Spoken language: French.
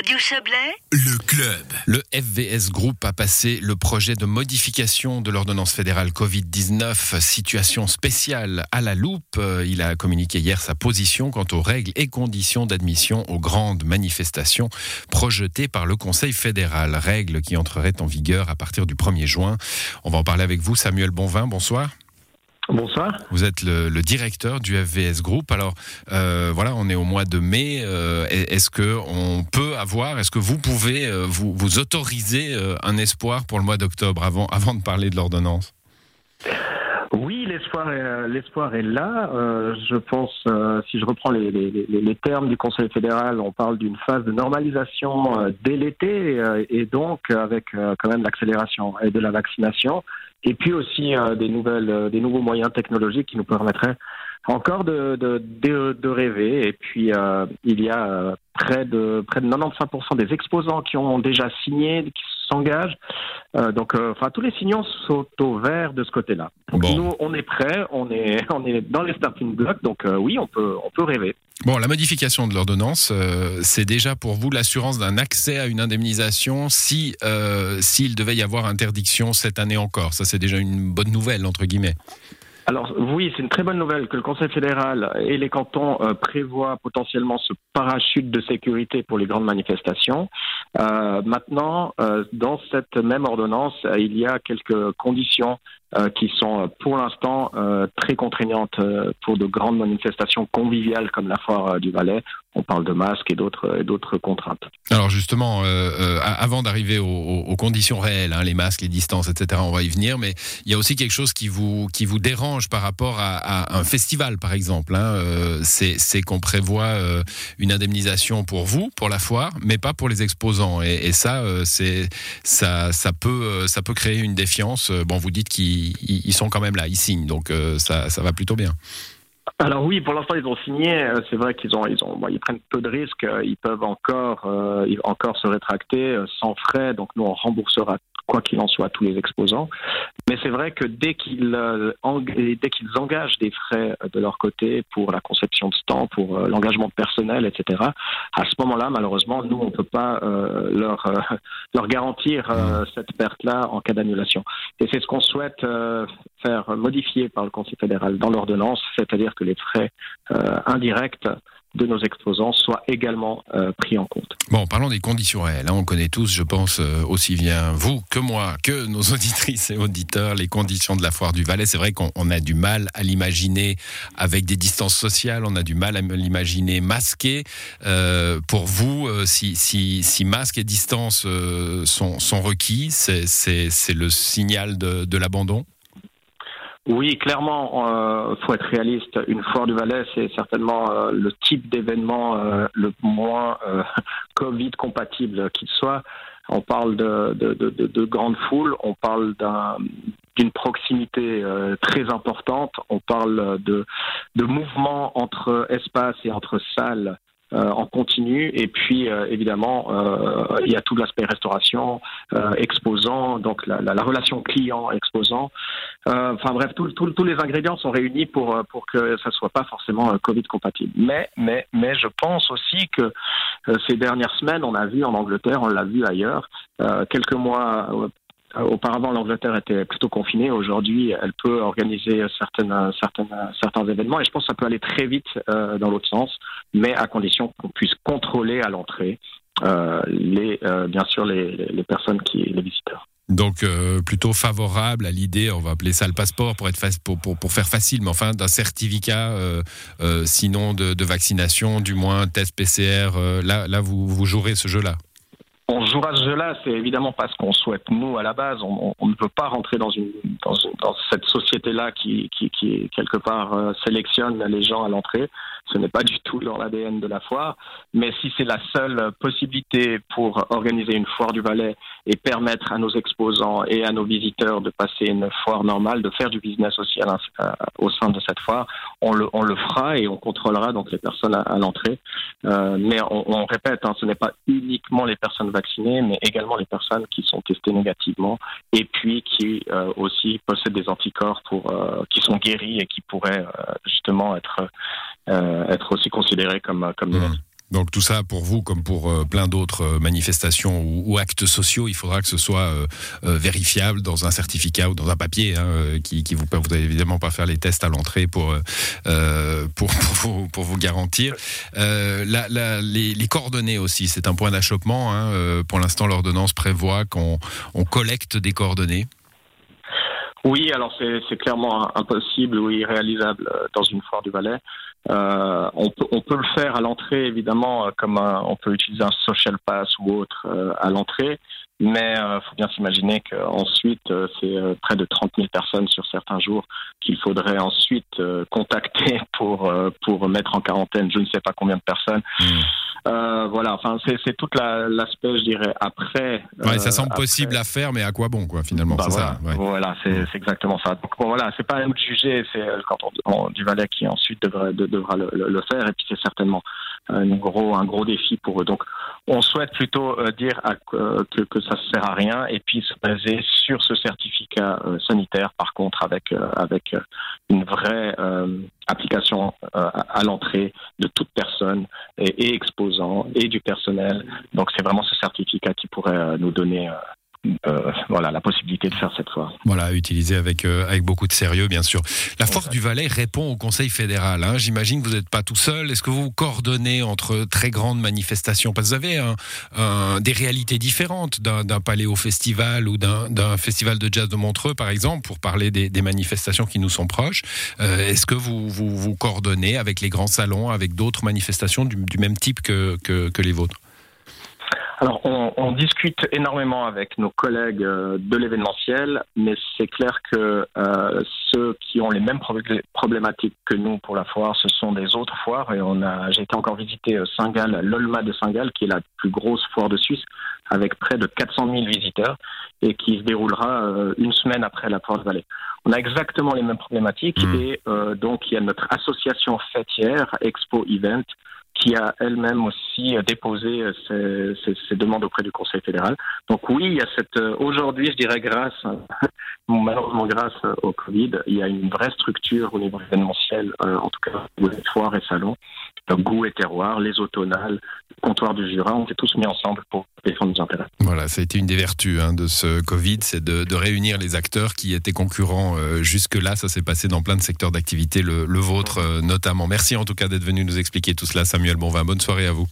Radio Chablais, Le club. Le FVS Group a passé le projet de modification de l'ordonnance fédérale Covid-19, situation spéciale à la loupe. Euh, Il a communiqué hier sa position quant aux règles et conditions d'admission aux grandes manifestations projetées par le Conseil fédéral. Règles qui entreraient en vigueur à partir du 1er juin. On va en parler avec vous, Samuel Bonvin. Bonsoir. Bonsoir. Vous êtes le, le directeur du FVS Group. Alors euh, voilà, on est au mois de mai. Euh, est-ce que on peut avoir, est-ce que vous pouvez euh, vous, vous autoriser un espoir pour le mois d'octobre avant, avant de parler de l'ordonnance? Oui, l'espoir est, l'espoir est là. Je pense, si je reprends les, les, les, les termes du Conseil fédéral, on parle d'une phase de normalisation dès l'été et donc avec quand même l'accélération et de la vaccination et puis aussi euh, des nouvelles, euh, des nouveaux moyens technologiques qui nous permettraient encore de, rêver. Et puis euh, il y a près de près de 95% des exposants qui ont déjà signé, s'engagent. Euh, donc, euh, enfin, tous les signaux sont au vert de ce côté-là. Bon. Nous, on est prêts, on est on est dans les starting blocks. Donc euh, oui, on peut on peut rêver. Bon, la modification de l'ordonnance, c'est déjà pour vous l'assurance d'un accès à une indemnisation si s'il devait y avoir interdiction cette année encore. Ça, c'est déjà une bonne nouvelle entre guillemets. Alors oui, c'est une très bonne nouvelle que le Conseil fédéral et les cantons euh, prévoient potentiellement ce parachute de sécurité pour les grandes manifestations. Euh, maintenant, euh, dans cette même ordonnance, il y a quelques conditions qui sont euh, pour l'instant euh, très contraignantes euh, pour de grandes manifestations conviviales comme la foire euh, du Valais. On parle de masques et d'autres contraintes. Alors justement, euh, euh, avant d'arriver aux, conditions réelles, hein, les masques, les distances, etc., on va y venir, mais il y a aussi quelque chose qui vous, qui vous dérange par rapport à, un festival, par exemple. Hein, euh, c'est qu'on prévoit euh, une indemnisation pour vous, pour la foire, mais pas pour les exposants. Et, ça, euh, ça, peut, euh, ça peut créer une défiance. Euh, Bon, vous dites qu'ils ils- sont quand même là, ils signent, donc euh, ça, va plutôt bien. Alors oui, pour l'instant ils ont signé. Euh, C'est vrai qu'ils ont, ils prennent peu de risques. Euh, Ils peuvent encore, encore se rétracter sans frais. Donc nous on remboursera quoi qu'il en soit tous les exposants. Mais c'est vrai que dès qu'ils, euh, dès engagent des frais euh, de leur côté pour la conception de stands, pour euh, l'engagement de personnel, etc. À ce moment-là, malheureusement, nous on peut pas leur leur garantir cette perte-là en cas d'annulation. Et c'est ce qu'on souhaite faire modifier par le Conseil fédéral dans l'ordonnance, c'est-à-dire que les frais indirects de nos exposants soient également euh, pris en compte. Bon, parlons des conditions réelles. hein. On connaît tous, je pense, euh, aussi bien vous que moi, que nos auditrices et auditeurs, les conditions de la foire du Valais. C'est vrai qu'on on a du mal à l'imaginer avec des distances sociales, on a du mal à l'imaginer masqué. Euh, pour vous, si, si, masque et distance sont, requis, c'est- le signal de l'abandon? Oui, clairement, euh, faut être réaliste. Une foire du Valais, c'est certainement euh, le type d'événement euh, le moins Covid compatible qu'il soit. On parle de, de, de, de, de grandes foules, on parle d'un d'une proximité euh, très importante, on parle de, de mouvements entre espaces et entre salles en continu, et puis euh, évidemment euh, il y a tout l'aspect restauration, euh, exposant, donc la, la, la relation client-exposant. Euh, enfin bref, tous les ingrédients sont réunis pour euh, pour que ça soit pas forcément euh, Covid compatible. Mais mais mais je pense aussi que euh, ces dernières semaines, on a vu en Angleterre, on l'a vu ailleurs, euh, quelques mois euh, auparavant, l'Angleterre était plutôt confinée. Aujourd'hui, elle peut organiser certaines certaines certains événements et je pense que ça peut aller très vite euh, dans l'autre sens, mais à condition qu'on puisse contrôler à l'entrée euh, euh, bien sûr les, personnes qui les visiteurs. Donc euh, plutôt favorable à l'idée, on va appeler ça le passeport pour être pour, pour, pour faire facile, mais enfin d'un certificat, euh, euh, sinon de, de vaccination, du moins test PCR. euh, là, là vous, vous jouerez ce jeu-là. On jouera ce jeu-là, c'est évidemment pas ce qu'on souhaite. Nous, à la base, on, ne peut pas rentrer dans, une, dans, dans cette société-là qui, qui, qui, quelque part, euh, sélectionne les gens à l'entrée. Ce n'est pas du tout dans l'ADN de la foire. Mais si c'est la seule possibilité pour organiser une foire du Valais et permettre à nos exposants et à nos visiteurs de passer une foire normale, de faire du business aussi au sein de cette foire, on le, fera et on contrôlera donc les personnes à, l'entrée. Euh, mais on, répète, hein, ce n'est pas uniquement les personnes vaccinées, mais également les personnes qui sont testées négativement et puis qui euh, aussi possèdent des anticorps pour, euh, qui sont guéris et qui pourraient justement être, être aussi considérés comme, comme Mmh. négatifs. Donc tout ça, pour vous, comme pour euh, plein d'autres euh, manifestations ou, actes sociaux, il faudra que ce soit euh, vérifiable dans un certificat ou dans un papier hein, qui, vous Vous n'allez évidemment pas faire les tests à l'entrée pour, pour, pour, vous, garantir. les, coordonnées aussi, c'est un point d'achoppement. Hein, pour l'instant, l'ordonnance prévoit qu'on collecte des coordonnées. Oui, alors c'est clairement impossible ou irréalisable dans une foire du Valais. Euh, on, peut, on peut le faire à l'entrée, évidemment, euh, comme on peut utiliser un social pass ou autre euh, à l'entrée, mais il faut bien s'imaginer qu'ensuite, c'est près de 30 000 personnes sur certains jours qu'il faudrait ensuite contacter pour, pour mettre en quarantaine je ne sais pas combien de personnes. Mmh. Euh, voilà, enfin, c'est tout l'aspect, je dirais, après. Ouais, ça semble possible à faire, mais à quoi bon, quoi, finalement bah, voilà, ça, voilà c'est exactement ça. Donc, bon, voilà, c'est pas à nous de juger, c'est quand on, du Valais qui ensuite devra le, le, faire, et puis c'est certainement un gros, un gros défi pour eux. Donc, on souhaite plutôt euh, dire euh, que, que ça ne sert à rien et puis se baser sur ce certificat euh, sanitaire, par contre, avec, avec une vraie application à l'entrée de toute personne et, exposant et du personnel. Donc, c'est vraiment ce certificat qui pourrait nous donner euh, voilà, la possibilité de faire cette fois. Voilà, utiliser avec, euh, avec beaucoup de sérieux, bien sûr. La Force du Valais répond au Conseil fédéral. Hein. J'imagine que vous n'êtes pas tout seul. Est-ce que vous vous coordonnez entre très grandes manifestations? Parce que vous avez des réalités différentes d'un paléo festival ou d'un festival de jazz de Montreux, par exemple, pour parler des, manifestations qui nous sont proches. Euh, est-ce que vous, vous, vous coordonnez avec les grands salons, avec d'autres manifestations du, même type que, que les vôtres? Alors, on, on, discute énormément avec nos collègues euh, de l'événementiel, mais c'est clair que euh, ceux qui ont les mêmes problématiques que nous pour la foire, ce sont des autres foires. Et on a, j'ai été encore visiter euh, Saint-Gall, l'Olma de Saint-Gall, qui est la plus grosse foire de Suisse, avec près de 400 000 visiteurs, et qui se déroulera euh, une semaine après la foire de Valais. On a exactement les mêmes problématiques, mmh. et donc il y a notre association fêtière, Expo Event, qui a elle-même aussi euh, déposé euh, ses, demandes auprès du Conseil fédéral. Donc oui, il y a cette euh, aujourd'hui, je dirais grâce, malheureusement grâce au Covid, il y a une vraie structure au niveau événementiel, en tout cas les foires et salons, goût et terroir, les automnales, le comptoir du Jura, on s'est tous mis ensemble pour défendre nos intérêts. Voilà, ça a été une des vertus hein, de ce Covid, c'est de, réunir les acteurs qui étaient concurrents jusque-là. Ça s'est passé dans plein de secteurs d'activité, le, vôtre notamment. Merci en tout cas d'être venu nous expliquer tout cela, Samuel. Bon vin, bonne soirée à vous.